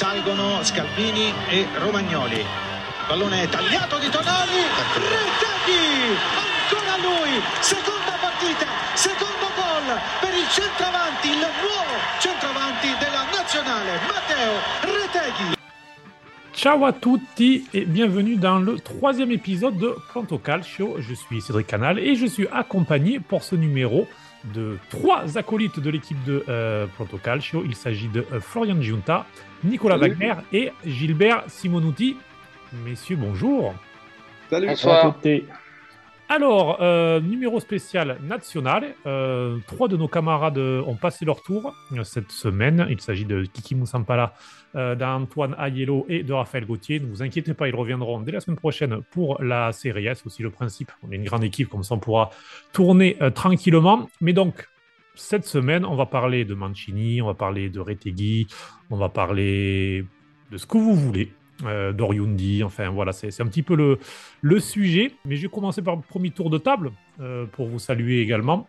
salgono Scalvini e Romagnoli. Pallone tagliato di Tonali, Reteghi, ancora lui, seconda partita, secondo gol per il centravanti, il nuovo centravanti della nazionale, Matteo Reteghi. Ciao à tutti et bienvenue dans le troisième épisode de Planto Calcio. Je suis Cédric Canal et je suis accompagné pour ce numéro de trois acolytes de l'équipe de euh, Planto Calcio. Il s'agit de euh, Florian Giunta, Nicolas Salut. Wagner et Gilbert Simonuti. Messieurs, bonjour. Salut. Bonsoir. Alors, euh, numéro spécial national. Euh, trois de nos camarades ont passé leur tour euh, cette semaine. Il s'agit de Kiki Moussampala, d'Antoine Ayello et de Raphaël Gauthier. Ne vous inquiétez pas, ils reviendront dès la semaine prochaine pour la série S. Aussi le principe, on est une grande équipe, comme ça on pourra tourner tranquillement. Mais donc, cette semaine, on va parler de Mancini, on va parler de Retegui, on va parler de ce que vous voulez. Euh, d'Oriundi, enfin voilà, c'est un petit peu le, sujet. Mais je vais commencer par le premier tour de table euh, pour vous saluer également,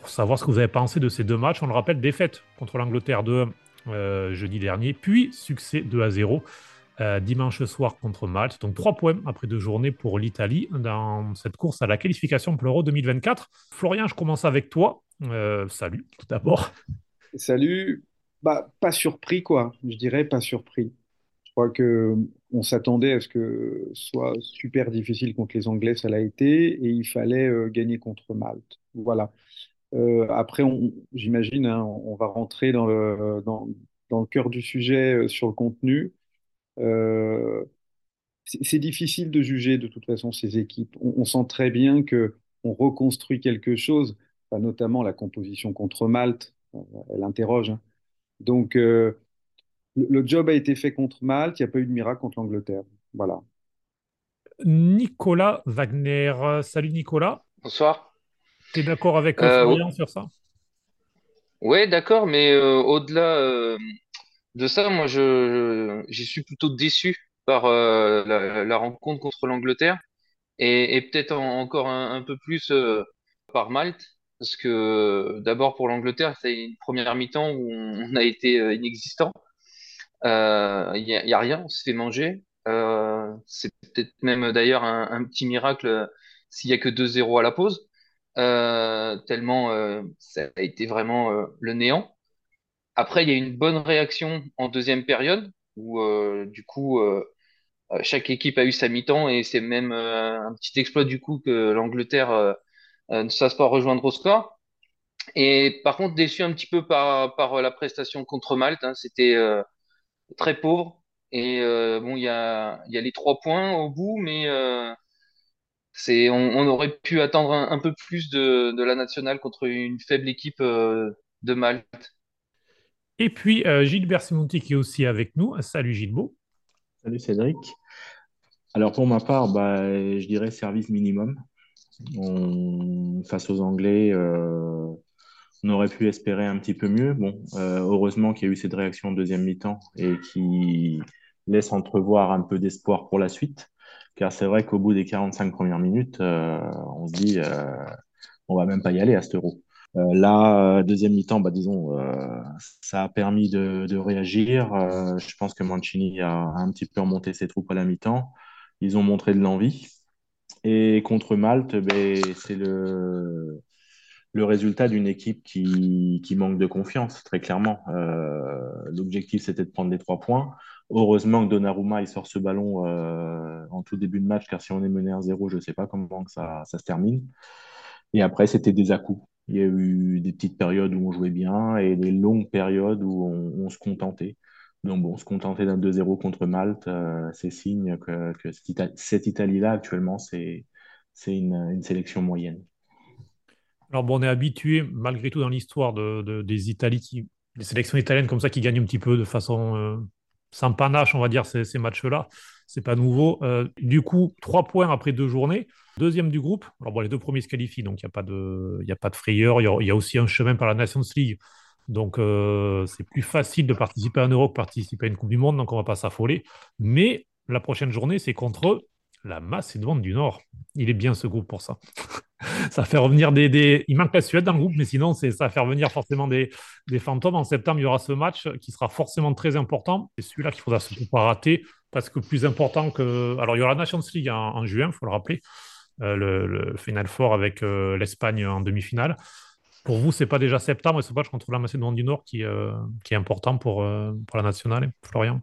pour savoir ce que vous avez pensé de ces deux matchs. On le rappelle, défaite contre l'Angleterre de euh, jeudi dernier, puis succès 2 à 0 euh, dimanche soir contre Malte. Donc trois points après deux journées pour l'Italie dans cette course à la qualification pour l'Euro 2024. Florian, je commence avec toi. Salut tout d'abord. Salut. Bah, pas surpris, quoi. Je dirais pas surpris. Je crois que on s'attendait à ce que ce soit super difficile contre les Anglais, ça l'a été, et il fallait euh, gagner contre Malte. Voilà. Euh, après, j'imagine, hein, on va rentrer dans le, cœur du sujet euh, sur le contenu. C'est difficile de juger de toute façon ces équipes. On, sent très bien que on reconstruit quelque chose, notamment la composition contre Malte. Elle interroge. hein. Donc, le, le job a été fait contre Malte, il n'y a pas eu de miracle contre l'Angleterre. Voilà. Nicolas Wagner. Salut Nicolas. Bonsoir. Tu es d'accord avec euh, Florian sur ça? Ouais, d'accord, mais euh, au-delà euh, de ça, moi, je, suis plutôt déçu par euh, la, la rencontre contre l'Angleterre et, et peut-être en- encore un, un peu plus euh, par Malte, parce que d'abord pour l'Angleterre, c'est une première mi-temps où on, on a été inexistant. Euh, Il y a, il y a rien, on s'est fait manger. Euh, c'est peut-être même d'ailleurs un, petit miracle euh, s'il y a que 2-0 à la pause. euh, tellement euh, ça a été vraiment euh, le néant. Après, il y a une bonne réaction en deuxième période, où euh, du coup, euh, euh, chaque équipe a eu sa mi-temps, et c'est même euh, un petit exploit du coup que l'Angleterre euh, euh, ne se fasse pas rejoindre au score. Et par contre, déçu un petit peu par, par la prestation contre Malte, hein, c'était euh, très pauvre. Et euh, bon, il y a, il y a les trois points au bout, mais euh, c'est, on, on aurait pu attendre un, un peu plus de, de la nationale contre une faible équipe euh, de Malte. Et puis euh, Gilbert Simonti qui est aussi avec nous. Salut Gilbo. Salut Cédric. Alors pour ma part, bah, je dirais service minimum. On- face aux Anglais, euh, on aurait pu espérer un petit peu mieux. Bon, euh, heureusement qu'il y a eu cette réaction en deuxième mi-temps et qui laisse entrevoir un peu d'espoir pour la suite. Car c'est vrai qu'au bout des 45 premières minutes, euh, on se dit euh, on va même pas y aller à cet euro. Euh, là, deuxième mi-temps, bah, disons, ça a permis de, réagir. Je pense que Mancini a, a un petit peu remonté ses troupes à la mi-temps. Ils ont montré de l'envie. Et contre Malte, ben, c'est le, le résultat d'une équipe qui, qui manque de confiance, très clairement. Euh, l'objectif, c'était de prendre les trois points. Heureusement que Donnarumma, il sort ce ballon euh, en tout début de match, car si on est mené 1-0, je ne sais pas comment que ça, ça se termine. Et après, c'était des à-coups. Il y a eu des petites périodes où on jouait bien et des longues périodes où on, se contentait. Donc bon, se contenter d'un 2-0 contre Malte, euh, c'est signe que, cette, Ita- cette Italie-là, actuellement, c'est, c'est une, une sélection moyenne. Alors bon, on est habitué malgré tout dans l'histoire de, de- des Italies des sélections italiennes comme ça qui gagnent un petit peu de façon euh, sans panache, on va dire, ces, matchs-là. C'est pas nouveau. Euh, du coup, trois points après deux journées. Deuxième du groupe. Alors bon, les deux premiers se qualifient, donc il n'y a pas de, a pas de frayeur. Il y a, aussi un chemin par la Nations League. Donc euh, c'est plus facile de participer à un Euro que participer à une Coupe du Monde, donc on va pas s'affoler. Mais la prochaine journée, c'est contre la Macédoine du Nord. Il est bien ce groupe pour ça. ça fait revenir des, Il manque la Suède dans le groupe, mais sinon, ça va faire venir forcément des, fantômes. En septembre, il y aura ce match qui sera forcément très important. C'est celui-là qu'il faudra surtout pas rater parce que plus important que. Alors, il y aura la Nations League en, juin, il faut le rappeler. Euh, le, Final Four avec euh, l'Espagne en demi-finale. Pour vous, c'est pas déjà septembre et ce match contre la Macédoine du Nord qui, euh, est important pour, pour la nationale, Florian?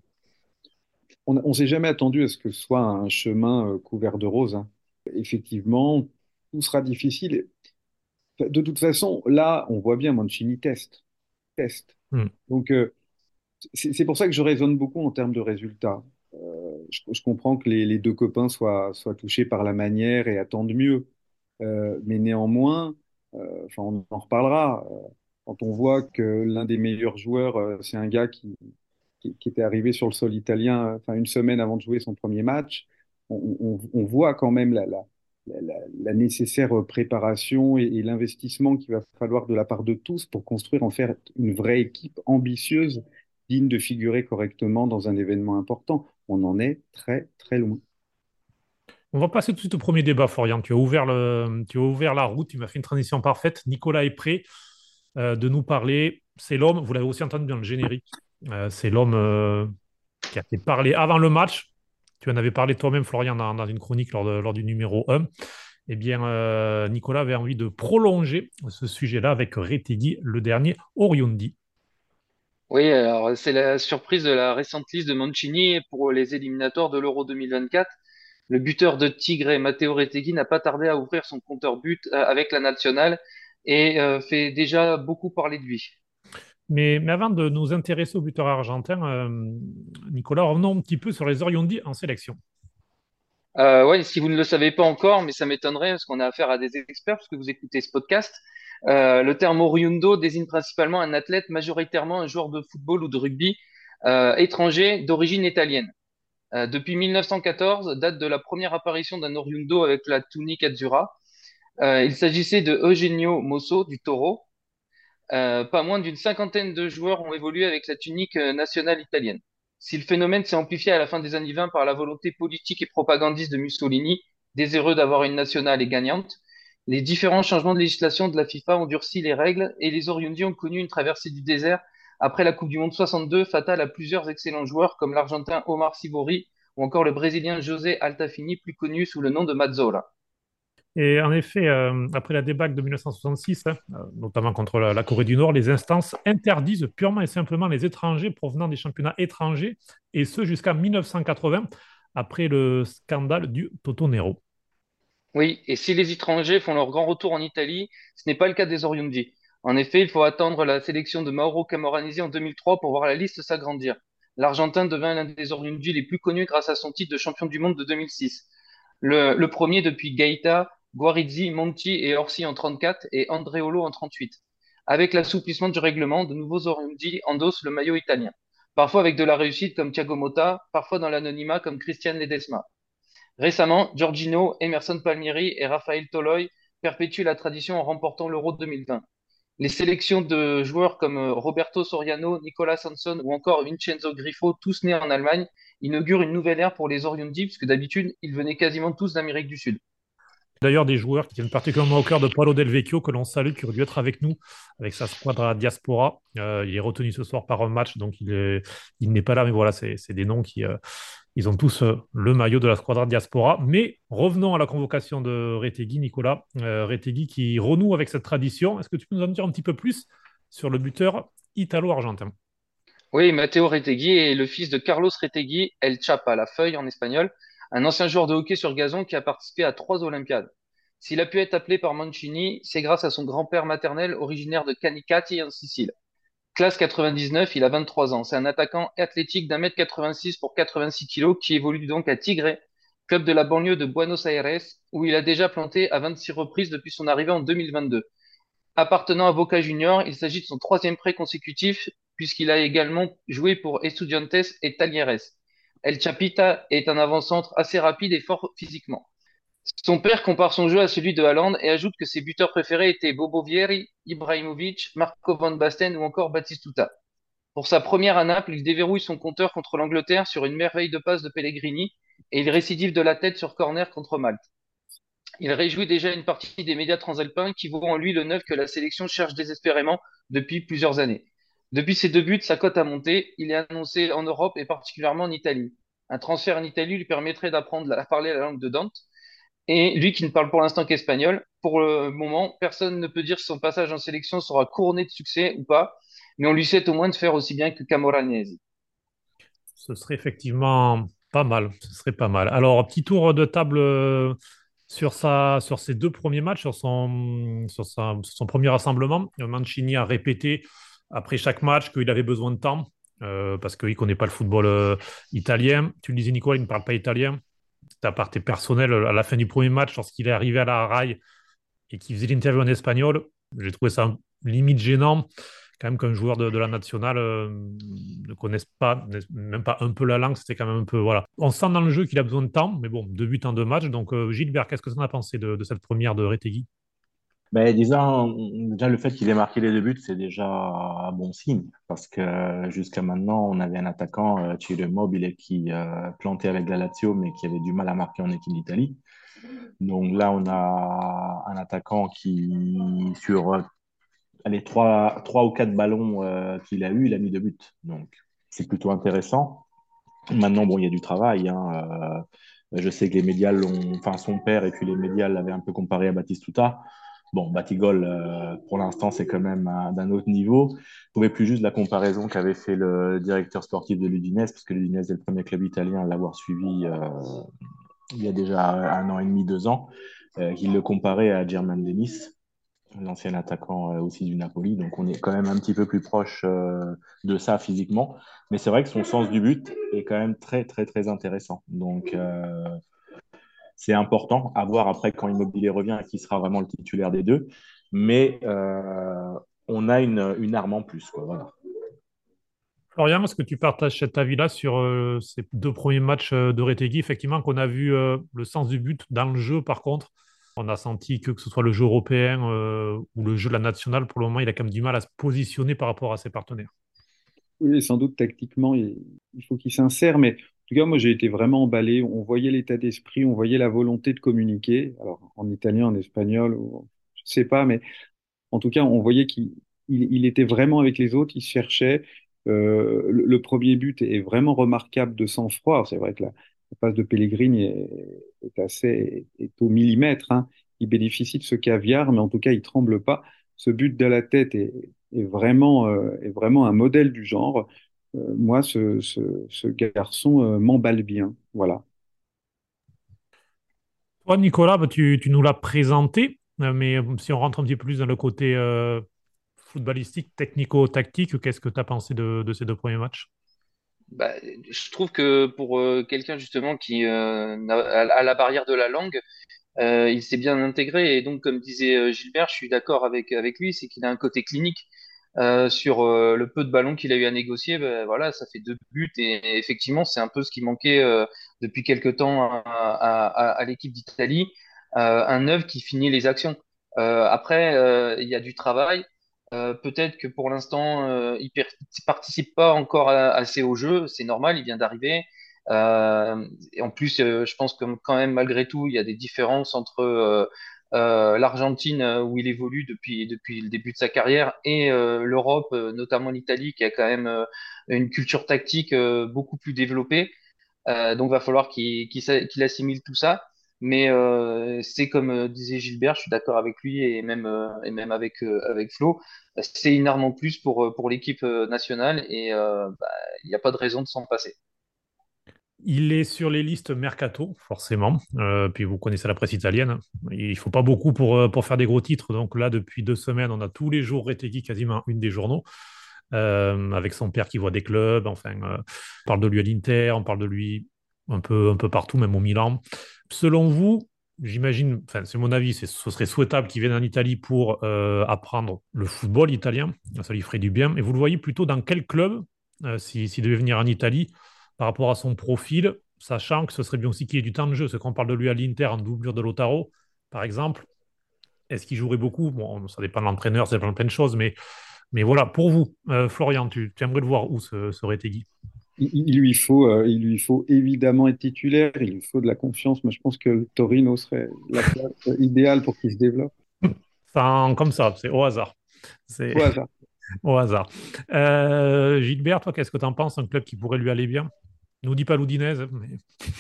On ne s'est jamais attendu à ce que ce soit un chemin couvert de roses. Hein. Effectivement, tout sera difficile. De toute façon, là, on voit bien Mancini teste. teste. Hmm. Donc, euh, c'est pour ça que je raisonne beaucoup en termes de résultats. Euh, je, comprends que les, deux copains soient, soient, touchés par la manière et attendent mieux. Euh, mais néanmoins, enfin, on en reparlera. quand on voit que l'un des meilleurs joueurs, c'est un gars qui, qui, était arrivé sur le sol italien enfin, une semaine avant de jouer son premier match, on, on voit quand même la, la, la, nécessaire préparation et, l'investissement qu'il va falloir de la part de tous pour construire en faire une vraie équipe ambitieuse, digne de figurer correctement dans un événement important. On en est très très loin. On va passer tout de suite au premier débat, Florian. Tu as ouvert, le, tu as ouvert la route, tu m'as fait une transition parfaite. Nicolas est prêt euh, de nous parler. C'est l'homme, vous l'avez aussi entendu dans le générique, euh, c'est l'homme euh, qui a fait parler avant le match, tu en avais parlé toi-même, Florian, dans, une chronique lors, du numéro 1. Eh bien, euh, Nicolas avait envie de prolonger ce sujet-là avec Retegui, le dernier Oriundi. Oui, alors c'est la surprise de la récente liste de Mancini pour les éliminatoires de l'Euro 2024. Le buteur de Tigre, Matteo Retegui, n'a pas tardé à ouvrir son compteur but euh, avec la nationale et euh, fait déjà beaucoup parler de lui. Mais, avant de nous intéresser au buteur argentin, euh, Nicolas, revenons un petit peu sur les Oriondi en sélection. Euh, oui, si vous ne le savez pas encore, mais ça m'étonnerait parce qu'on a affaire à des experts, parce que vous écoutez ce podcast. Euh, le terme oriundo désigne principalement un athlète, majoritairement un joueur de football ou de rugby étranger d'origine italienne. depuis 1914, date de la première apparition d'un oriundo avec la tunique azzurra. il s'agissait de Eugenio Mosso du Toro, euh, pas moins d'une cinquantaine de joueurs ont évolué avec la tunique euh, nationale italienne. Si le phénomène s'est amplifié à la fin des années 20 par la volonté politique et propagandiste de Mussolini, désireux d'avoir une nationale et gagnante, les différents changements de législation de la FIFA ont durci les règles et les Oriundi ont connu une traversée du désert après la Coupe du Monde 62, fatale à plusieurs excellents joueurs comme l'Argentin Omar Sivori ou encore le Brésilien José Altafini, plus connu sous le nom de Mazzola. Et en effet, euh, après la débâcle de 1966, hein, euh, notamment contre la, Corée du Nord, les instances interdisent purement et simplement les étrangers provenant des championnats étrangers, et ce jusqu'à 1980, après le scandale du Toto Nero. Oui, et si les étrangers font leur grand retour en Italie, ce n'est pas le cas des Oriundi. En effet, il faut attendre la sélection de Mauro Camoranesi en 2003 pour voir la liste s'agrandir. L'Argentin devint l'un des Oriundi les plus connus grâce à son titre de champion du monde de 2006. Le, le premier depuis Gaeta, Guarizzi, Monti et Orsi en 34 et Andreolo en 38. Avec l'assouplissement du règlement, de nouveaux Oriundi endossent le maillot italien. Parfois avec de la réussite comme Thiago Motta, parfois dans l'anonymat comme Christian Ledesma. Récemment, Giorgino, Emerson Palmieri et Raphaël Toloi perpétuent la tradition en remportant l'Euro 2020. Les sélections de joueurs comme Roberto Soriano, Nicolas Sanson ou encore Vincenzo Griffo, tous nés en Allemagne, inaugurent une nouvelle ère pour les Oriundi, puisque d'habitude, ils venaient quasiment tous d'Amérique du Sud. D'ailleurs, des joueurs qui tiennent particulièrement au cœur de Paulo Del Vecchio, que l'on salue, qui aurait dû être avec nous, avec sa squadra diaspora. Euh, il est retenu ce soir par un match, donc il n'est pas là, mais voilà, c'est des noms qui euh, ils ont tous euh, le maillot de la squadra diaspora. Mais revenons à la convocation de Retegui, Nicolas. Retegui qui renoue avec cette tradition. Est-ce que tu peux nous en dire un petit peu plus sur le buteur italo-argentin? Oui, Matteo Retegui est le fils de Carlos Retegui, El Chapa, la feuille en espagnol, un ancien joueur de hockey sur gazon qui a participé à trois Olympiades. S'il a pu être appelé par Mancini, c'est grâce à son grand-père maternel originaire de Canicati en Sicile. Classe 99, il a 23 ans. C'est un attaquant athlétique d'un mètre 86 pour 86 kilos qui évolue donc à Tigre, club de la banlieue de Buenos Aires, où il a déjà planté à 26 reprises depuis son arrivée en 2022. Appartenant à Boca Junior, il s'agit de son troisième prêt consécutif puisqu'il a également joué pour Estudiantes et Talleres. El Chapita est un avant-centre assez rapide et fort physiquement. Son père compare son jeu à celui de Haaland et ajoute que ses buteurs préférés étaient Bobo Vieri, Ibrahimovic, Marco van Basten ou encore Batistuta. Pour sa première à Naples, il déverrouille son compteur contre l'Angleterre sur une merveille de passe de Pellegrini et il récidive de la tête sur corner contre Malte. Il réjouit déjà une partie des médias transalpins qui voient en lui le neuf que la sélection cherche désespérément depuis plusieurs années. Depuis ses deux buts, sa cote a monté. Il est annoncé en Europe et particulièrement en Italie. Un transfert en Italie lui permettrait d'apprendre à parler la langue de Dante. Et lui qui ne parle pour l'instant qu'espagnol, pour le moment, personne ne peut dire si son passage en sélection sera couronné de succès ou pas, mais on lui souhaite au moins de faire aussi bien que Camoranesi. Ce serait effectivement pas mal. Ce serait pas mal. Alors, petit tour de table euh, sur, sa, sur ses deux premiers matchs, sur son, sur son premier rassemblement. Mancini a répété après chaque match qu'il avait besoin de temps euh, parce qu'il ne connaît pas le football euh, italien. Tu le disais, Nicolas, il ne parle pas italien. Ta partie personnelle, à la fin du premier match, lorsqu'il est arrivé à la rail et qu'il faisait l'interview en espagnol, j'ai trouvé ça limite gênant quand même qu'un joueur de, la nationale euh, ne connaisse pas, même pas un peu la langue, c'était quand même un peu. Voilà. On sent dans le jeu qu'il a besoin de temps, mais bon, deux buts en deux matchs. Donc, Gilbert, qu'est-ce que tu en as pensé de, de cette première de Retegui ben, disons, déjà le fait qu'il ait marqué les deux buts, c'est déjà un bon signe, parce que jusqu'à maintenant, on avait un attaquant, euh, Mobile, qui euh, plantait avec la Lazio, mais qui avait du mal à marquer en équipe d'Italie. Donc là, on a un attaquant qui, sur euh, les trois, trois ou quatre ballons euh, qu'il a eu, il a mis deux buts. Donc c'est plutôt intéressant. Maintenant, bon, il y a du travail. Hein, je sais que les médias l'ont, enfin son père et puis les médias l'avaient un peu comparé à Baptiste Touta. Bon, Batigol, euh, pour l'instant, c'est quand même d'un autre niveau. Je trouvais plus juste la comparaison qu'avait fait le directeur sportif de l'Udinese, parce que l'Udinese est le premier club italien à l'avoir suivi euh, il y a déjà un an et demi, deux ans. Euh, il le comparait à German Dennis, l'ancien attaquant aussi du Napoli. Donc, on est quand même un petit peu plus proche de ça physiquement. Mais c'est vrai que son sens du but est quand même très, très, très intéressant. Donc, c'est important à voir après quand Immobilier revient qui sera vraiment le titulaire des deux. Mais euh, on a une, arme en plus. Quoi, Florian, est-ce que tu partages cet avis-là sur euh, ces deux premiers matchs euh, de Retegui Effectivement, qu'on a vu le sens du but dans le jeu, par contre, on a senti que, que ce soit le jeu européen ou le jeu de la nationale, pour le moment, il a quand même du mal à se positionner par rapport à ses partenaires. Oui, sans doute tactiquement, il, faut qu'il s'insère, mais tout cas, moi, j'ai été vraiment emballé. On voyait l'état d'esprit, on voyait la volonté de communiquer. Alors, en italien, en espagnol, je ne sais pas, mais en tout cas, on voyait qu'il il, était vraiment avec les autres, il cherchait. Euh, le, premier but est vraiment remarquable de sang-froid. C'est vrai que la, passe de Pellegrini est, assez est au millimètre. Hein. Il bénéficie de ce caviar, mais en tout cas, il tremble pas. Ce but de la tête est, vraiment, euh, est vraiment un modèle du genre. Euh, moi, ce, garçon euh, m'emballe bien. Voilà. Toi, Nicolas, bah, tu, nous l'as présenté, euh, mais si on rentre un petit peu plus dans le côté footballistique, technico-tactique, qu'est-ce que tu as pensé de, ces deux premiers matchs? Bah, je trouve que pour quelqu'un justement qui a, la barrière de la langue, il s'est bien intégré et donc comme disait Gilbert, je suis d'accord avec avec lui, c'est qu'il a un côté clinique. Euh, sur euh, le peu de ballons qu'il a eu à négocier, ben, voilà, ça fait deux buts et, effectivement, c'est un peu ce qui manquait euh, depuis quelque temps à, l'équipe d'Italie, un neuf qui finit les actions. après, il y a du travail. Peut-être que pour l'instant, il participe pas encore assez au jeu, c'est normal, il vient d'arriver. en plus, je pense que quand même, malgré tout, il y a des différences entre l'Argentine euh, où il évolue depuis, depuis le début de sa carrière et euh, l'Europe, notamment l'Italie, qui a quand même une culture tactique beaucoup plus développée. donc, va falloir qu'il qu'il assimile tout ça. Mais c'est comme disait Gilbert, je suis d'accord avec lui et même, et même avec, avec Flo, c'est une arme en plus pour, pour l'équipe nationale et bah, il n'y a pas de raison de s'en passer. Il est sur les listes mercato, forcément. Euh, puis vous connaissez la presse italienne. Il ne faut pas beaucoup pour, euh, pour faire des gros titres. Donc là, depuis deux semaines, on a tous les jours Retegui quasiment une des journaux. Euh, avec son père qui voit des clubs. Enfin, on parle de lui à l'Inter, on parle de lui un peu, un peu partout, même au Milan. Selon vous, j'imagine, enfin, c'est mon avis, ce serait souhaitable qu'il vienne en Italie pour apprendre le football italien. Ça lui ferait du bien. Et vous le voyez plutôt dans quel club, s'il si, devait venir en Italie par rapport à son profil, sachant que ce serait bien aussi qu'il ait du temps de jeu. Ce qu'on parle de lui à l'Inter en doublure de Lotaro, par exemple, est-ce qu'il jouerait beaucoup? Bon, ça dépend de l'entraîneur, ça dépend de plein de choses, mais, mais voilà, pour vous, euh, Florian, tu, aimerais le voir où, ce, ce Retegui il, lui faut, euh, il lui faut évidemment être titulaire, il lui faut de la confiance. Moi, je pense que Torino serait la place idéale pour qu'il se développe. Enfin, comme ça, c'est au hasard. C'est au hasard. au hasard. Euh, Gilbert, toi, qu'est-ce que tu en penses? Un club qui pourrait lui aller bien? Nous dit pas l'Oudinez. Mais...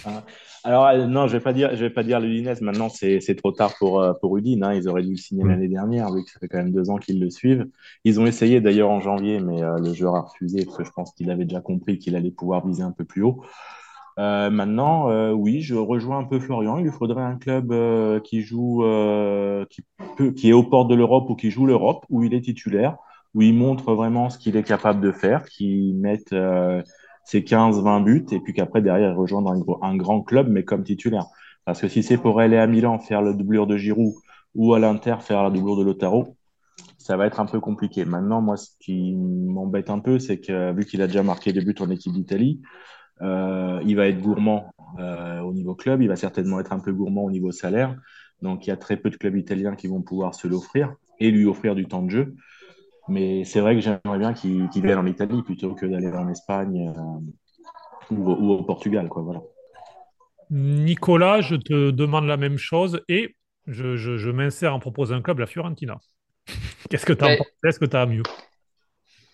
Ah. Alors, euh, non, je vais pas dire, je vais pas dire l'Udinez. Maintenant, c'est trop tard pour, euh, pour Udine. Hein. Ils auraient dû le signer mm. l'année dernière, vu que ça fait quand même deux ans qu'ils le suivent. Ils ont essayé d'ailleurs en janvier, mais euh, le joueur a refusé parce que je pense qu'il avait déjà compris qu'il allait pouvoir viser un peu plus haut. maintenant, oui, je rejoins un peu Florian. Il lui faudrait un club qui joue, qui, peut, qui est aux portes de l'Europe ou qui joue l'Europe, où il est titulaire, où il montre vraiment ce qu'il est capable de faire, qui mette c'est 15-20 buts, et puis qu'après, derrière, rejoindre un, un, grand club, mais comme titulaire. Parce que si c'est pour aller à Milan faire le doublure de Giroud ou à l'Inter faire la doublure de Lotaro, ça va être un peu compliqué. Maintenant, moi, ce qui m'embête un peu, c'est que vu qu'il a déjà marqué des buts en équipe d'Italie, euh, il va être gourmand euh, au niveau club, il va certainement être un peu gourmand au niveau salaire. Donc, il y a très peu de clubs italiens qui vont pouvoir se l'offrir et lui offrir du temps de jeu. Mais c'est vrai que j'aimerais bien qu'il vienne en Italie plutôt que d'aller en Espagne euh, ou, au Portugal. Quoi, voilà. Nicolas, je te demande la même chose et je, je, m'insère en proposant un club, la Fiorentina. Qu'est-ce que tu as Est-ce que tu as mieux?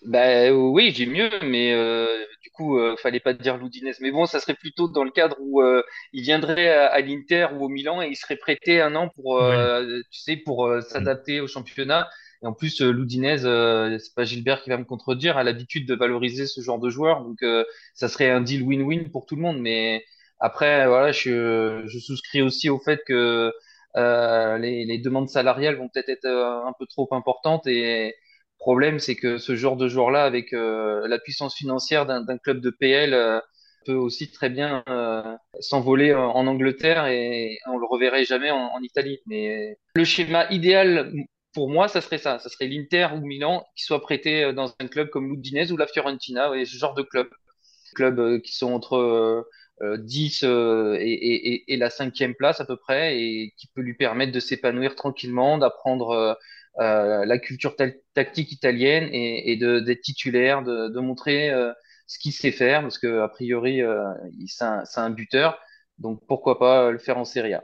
Bah, oui, j'ai mieux, mais euh, du coup, euh, fallait pas dire l'Oudinez. Mais bon, ça serait plutôt dans le cadre où euh, il viendrait à, l'Inter ou au Milan et il serait prêté un an pour, tu sais, pour s'adapter au championnat. Et en plus, euh, Loudinez, euh, c'est pas Gilbert qui va me contredire, a l'habitude de valoriser ce genre de joueur. Donc, euh, ça serait un deal win-win pour tout le monde. Mais après, voilà, je, je souscris aussi au fait que euh, les, les, demandes salariales vont peut-être être un peu trop importantes. Et le problème, c'est que ce genre de joueur-là, avec la puissance financière d'un club de PL, peut aussi très bien s'envoler en, Angleterre et on le reverrait jamais en, en Italie. Mais le schéma idéal pour moi, ça serait ça. Ça serait l'Inter ou Milan qui soit prêté euh, dans un club comme l'Udinese ou la Fiorentina, et ce genre de club. Clubs euh, qui sont entre 10 euh, et, et, la cinquième place à peu près, et qui peut lui permettre de s'épanouir tranquillement, d'apprendre la culture tactique italienne et, d'être titulaire, de, montrer ce qu'il sait faire, parce que a priori, c'est un, buteur. Donc pourquoi pas le faire en Serie A.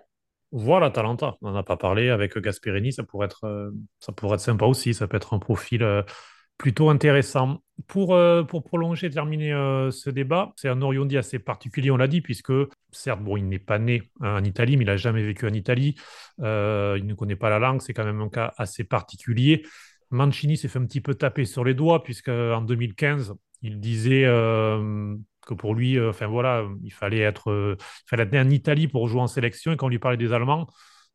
Voilà, Talenta, on n'en a pas parlé avec Gasperini, ça pourrait être, euh, ça pourrait être sympa aussi, ça peut être un profil euh, plutôt intéressant. Pour, euh, prolonger, terminer ce débat, c'est un Oriondi assez particulier, on l'a dit, puisque certes, il n'est pas né en Italie, mais il n'a jamais vécu en Italie, il ne connaît pas la langue, c'est quand même un cas assez particulier. Mancini s'est fait un petit peu taper sur les doigts, puisque en 2015, il disait que pour lui, euh, enfin voilà, il fallait être, euh, il fallait être en Italie pour jouer en sélection. Et quand on lui parlait des Allemands,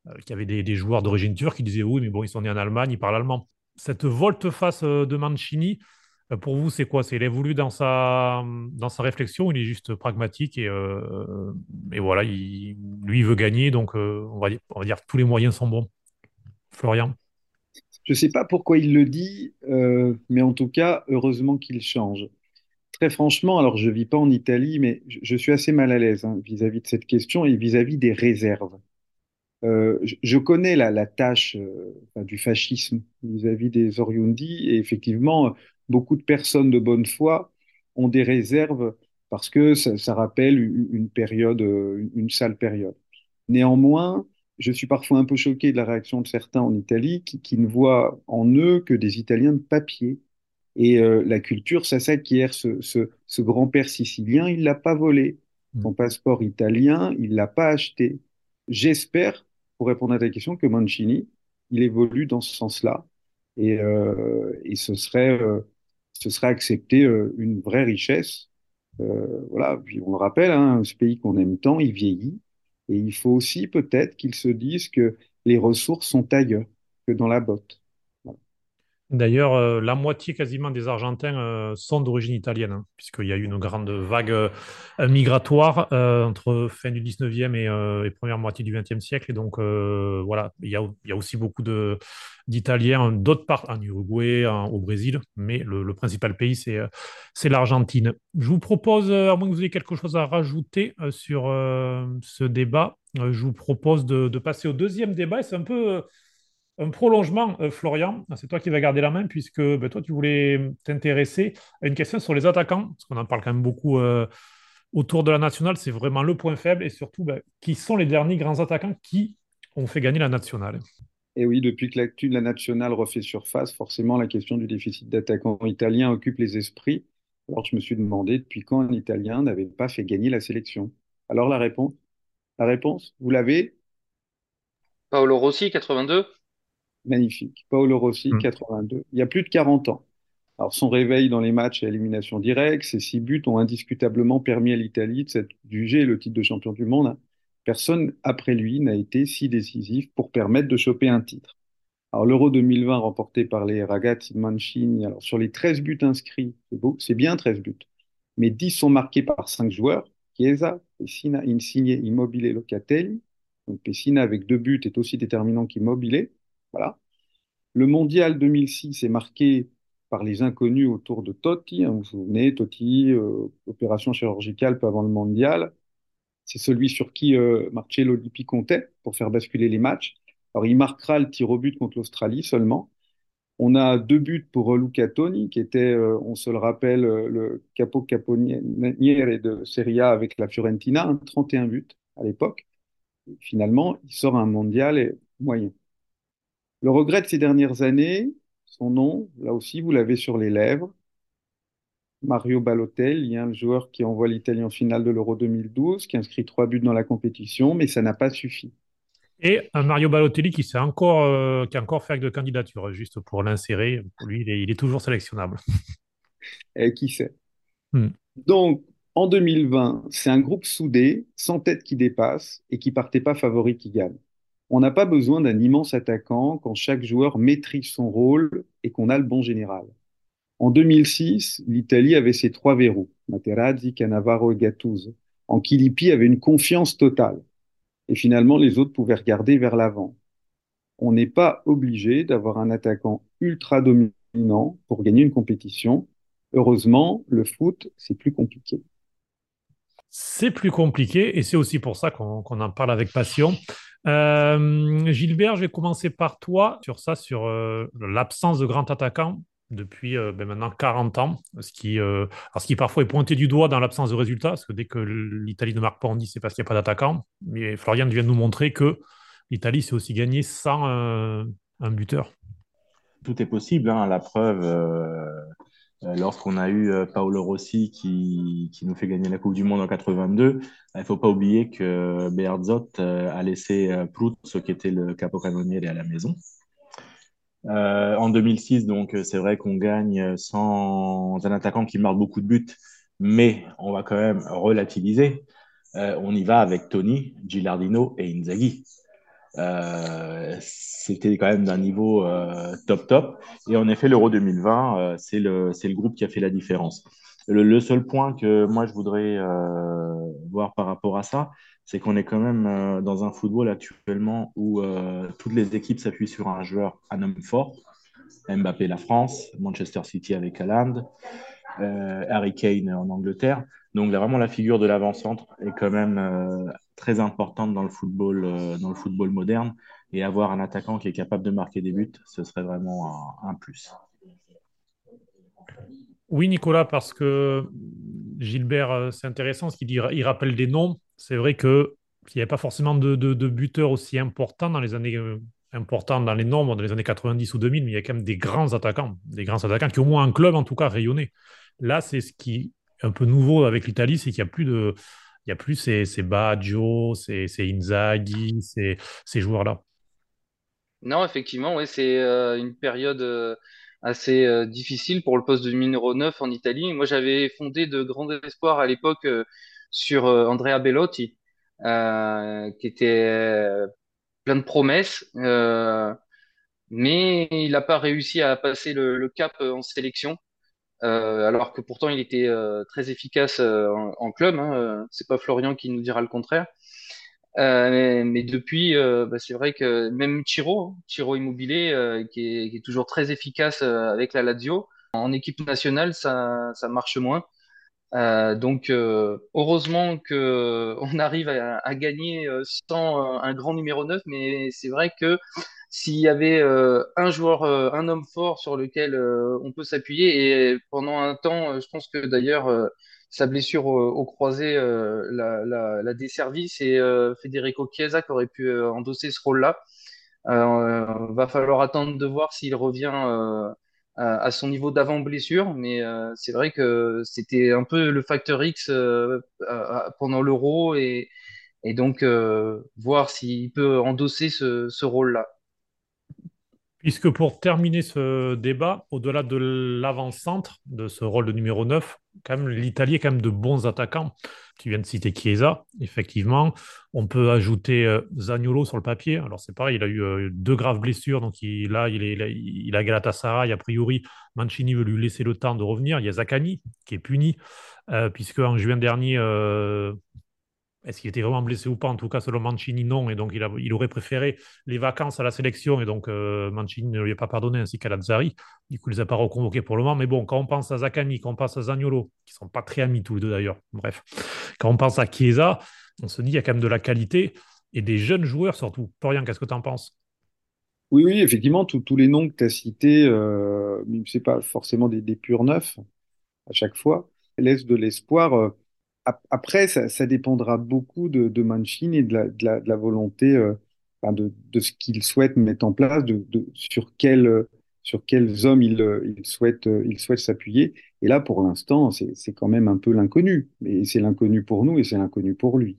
euh, qui avaient des, des joueurs d'origine turque, il disait oui, mais bon, ils sont nés en Allemagne, ils parlent allemand. Cette volte-face de Mancini, pour vous, c'est quoi? C'est il évolue dans sa, dans sa réflexion, il est juste pragmatique et, voilà, il, lui, il veut gagner, donc on, va dire, on va dire que tous les moyens sont bons. Florian? Je ne sais pas pourquoi il le dit, mais en tout cas, heureusement qu'il change. Très franchement, alors je ne vis pas en Italie, mais je, suis assez mal à l'aise hein, vis-à-vis de cette question et vis-à-vis des réserves. Euh, je, connais la, tâche euh, du fascisme vis-à-vis des Oriundi et effectivement, beaucoup de personnes de bonne foi ont des réserves parce que ça, rappelle une période, euh, une sale période. Néanmoins, je suis parfois un peu choqué de la réaction de certains en Italie qui ne voient en eux que des Italiens de papier et euh, la culture, ça s'acquiert. Ce, ce, grand-père sicilien, il l'a pas volé. Mm. Son passeport italien, il l'a pas acheté. J'espère, pour répondre à ta question, que Mancini, il évolue dans ce sens-là. Et, euh, et ce, serait, euh, ce serait accepter une vraie richesse. voilà, puis on le rappelle, hein, ce pays qu'on aime tant, il vieillit. Et il faut aussi peut-être qu'ils se disent que les ressources sont ailleurs que dans la botte. D'ailleurs, euh, la moitié quasiment des Argentins euh, sont d'origine italienne, hein, puisqu'il y a eu une grande vague euh, migratoire entre fin du 19e et, première moitié du 20e siècle. Et donc, voilà, il y, a, aussi beaucoup d'Italiens, d'autres parts, en Uruguay, au Brésil, mais le, principal pays, c'est l'Argentine. Je vous propose, à moins que vous ayez quelque chose à rajouter sur ce débat, je vous propose de, de passer au deuxième débat. C'est un peu un prolongement, euh, Florian, c'est toi qui vas garder la main puisque ben, toi, tu voulais t'intéresser à une question sur les attaquants, parce qu'on en parle quand même beaucoup euh, autour de la nationale, c'est vraiment le point faible, et surtout, ben, qui sont les derniers grands attaquants qui ont fait gagner la nationale. Et oui, depuis que l'actu de la nationale refait surface, forcément, la question du déficit d'attaquants italiens occupe les esprits. Alors je me suis demandé depuis quand un Italien n'avait pas fait gagner la sélection. Alors la réponse, la réponse, vous l'avez? Paolo Rossi, 82. Magnifique. Paolo Rossi, Mm. 82. Il y a plus de 40 ans. Alors, son réveil dans les matchs à élimination directe, ses six buts ont indiscutablement permis à l'Italie de s'adjuger le titre de champion du monde. Personne après lui n'a été si décisif pour permettre de choper un titre. Alors, l'Euro 2020 remporté par les Ragazzi Mancini, alors sur les 13 buts inscrits, c'est beau, c'est bien 13 buts, mais 10 sont marqués par 5 joueurs, Chiesa, Pessina, Insigne, Immobile, Locatelli. Donc, Pessina avec deux buts est aussi déterminant qu'Immobile. Voilà. Le mondial 2006 est marqué par les inconnus autour de Totti. hein, vous vous souvenez, Totti, euh, opération chirurgicale peu avant le mondial. C'est celui sur qui euh, Marcello Lippi comptait pour faire basculer les matchs. Alors, il marquera le tir au but contre l'Australie seulement. On a deux buts pour euh, Luca Toni, qui était, euh, on se le rappelle, le capo caponiere de Serie A avec la Fiorentina, hein, 31 buts à l'époque. Finalement, il sort un mondial moyen. Le regret de ces dernières années, son nom, là aussi, vous l'avez sur les lèvres. Mario Balotelli, hein, le joueur qui envoie l'Italie en finale de l'Euro 2012, qui inscrit trois buts dans la compétition, mais ça n'a pas suffi. Et un Mario Balotelli qui, s'est encore, euh, qui a encore fait acte de candidature, juste pour l'insérer. Pour lui, il est, il est toujours sélectionnable. Et qui sait? Hmm. Donc, en 2020, c'est un groupe soudé, sans tête qui dépasse et qui partait pas favori qui gagne. On n'a pas besoin d'un immense attaquant quand chaque joueur maîtrise son rôle et qu'on a le bon général. En 2006, l'Italie avait ses trois verrous, Materazzi, Cannavaro et Gattuso, en qui Lippi avait une confiance totale. Et finalement, les autres pouvaient regarder vers l'avant. On n'est pas obligé d'avoir un attaquant ultra dominant pour gagner une compétition. Heureusement, le foot, c'est plus compliqué. C'est plus compliqué et c'est aussi pour ça qu'on en parle avec passion. Euh, Gilbert, je vais commencer par toi sur ça, sur euh, l'absence de grand attaquant depuis euh, ben maintenant 40 ans, ce qui, parfois est pointé du doigt dans l'absence de résultats, parce que dès que l'Italie ne marque pas, on dit c'est parce qu'il n'y a pas d'attaquant. Mais Florian vient de nous montrer que l'Italie s'est aussi gagnée sans un buteur. Tout est possible, hein, la preuve, lorsqu'on a eu euh, Paolo Rossi qui, qui nous fait gagner la Coupe du Monde en 82, il ne faut pas oublier que Bearzot euh, a laissé euh, Pruzzo, qui était le capocannoniere, à la maison. Euh, en 2006, donc, euh, c'est vrai qu'on gagne sans un attaquant qui marque beaucoup de buts, mais on va quand même relativiser. Euh, on y va avec Tony, Gilardino et Inzaghi. Euh, c'était quand même d'un niveau euh, top top. Et en effet, l'Euro 2020, euh, c'est le, le groupe qui a fait la différence. Le, seul point que moi je voudrais voir par rapport à ça, c'est qu'on est quand même dans un football actuellement où toutes les équipes s'appuient sur un joueur, un homme fort. Mbappé la France, Manchester City avec Haaland, Harry Kane en Angleterre. Donc vraiment la figure de l'avant-centre est quand même très importante dans le football, euh, dans le football moderne. Et avoir un attaquant qui est capable de marquer des buts, ce serait vraiment un, plus. Oui, Nicolas, parce que Gilbert, euh, c'est intéressant ce qu'il dit. Il rappelle des noms. C'est vrai que il n'y avait pas forcément de, de, buteurs aussi importants dans les années euh, dans les nombres dans les années 90 ou 2000, mais il y a quand même des grands attaquants, des grands attaquants qui au moins un club en tout cas rayonnaient. Là, c'est ce qui est un peu nouveau avec l'Italie, c'est qu'il n'y a plus de, il y a plus ces, ces Baggio, ces, Inzaghi, ces, joueurs-là. Non, effectivement, c'est euh, une période euh, assez euh, difficile pour le poste de numéro 9 en Italie. Moi, j'avais fondé de grands espoirs à l'époque sur Andrea Bellotti, qui était plein de promesses, mais il n'a pas réussi à passer le, cap en sélection. Euh, alors que pourtant il était euh, très efficace euh, en, club. Hein, c'est pas Florian qui nous dira le contraire. Mais, depuis, bah, c'est vrai que même Chiro, Chiro Immobilier, qui est, toujours très efficace avec la Lazio, en équipe nationale, ça, marche moins. Donc, heureusement que on arrive à, à gagner sans un grand numéro 9, mais c'est vrai que s'il y avait euh, un joueur, euh, un homme fort sur lequel euh, on peut s'appuyer. Et pendant un temps, je pense que d'ailleurs, sa blessure au, croisé l'a, l'a, l'a. C'est Federico Chiesa qui aurait pu endosser ce rôle-là. va falloir attendre de voir s'il revient à son niveau d'avant blessure, mais c'est vrai que c'était un peu le facteur X pendant l'Euro et, donc voir s'il peut endosser ce, ce rôle-là. Puisque pour terminer ce débat, au-delà de l'avant-centre, de ce rôle de numéro 9, quand l'Italie est quand même de bons attaquants. Tu viens de citer Chiesa, effectivement. On peut ajouter euh, Zaniolo sur le papier. Alors c'est pareil, il a eu euh, deux graves blessures, donc là, il, est, il, a. A priori, Mancini veut lui laisser le temps de revenir. Il y a Zakani qui est puni, euh, puisque en juin dernier, est-ce qu'il était vraiment blessé ou pas? En tout cas, selon Mancini, non. Et donc, il, a, il aurait préféré les vacances à la sélection. Et donc, euh, Mancini ne lui a pas pardonné, ainsi qu'à Lazzari. Du coup, il ne les a pas reconvoqués pour le moment. Mais bon, quand on pense à Zakani, quand on pense à Zagnolo, qui ne sont pas très amis tous les deux d'ailleurs, bref. Quand on pense à Chiesa, on se dit qu'il y a quand même de la qualité et des jeunes joueurs surtout. Florian, qu'est-ce que tu en penses? Oui, oui, effectivement, tous les noms que tu as cités, euh, ce n'est pas forcément des, des, purs neufs à chaque fois, laissent de l'espoir. Euh, après, ça, dépendra beaucoup de, Mancini et de la, volonté, euh, de, ce qu'il souhaite mettre en place, de, sur, quel, sur quels hommes il, il souhaite s'appuyer. Et là, pour l'instant, c'est quand même un peu l'inconnu. Et c'est l'inconnu pour nous et c'est l'inconnu pour lui.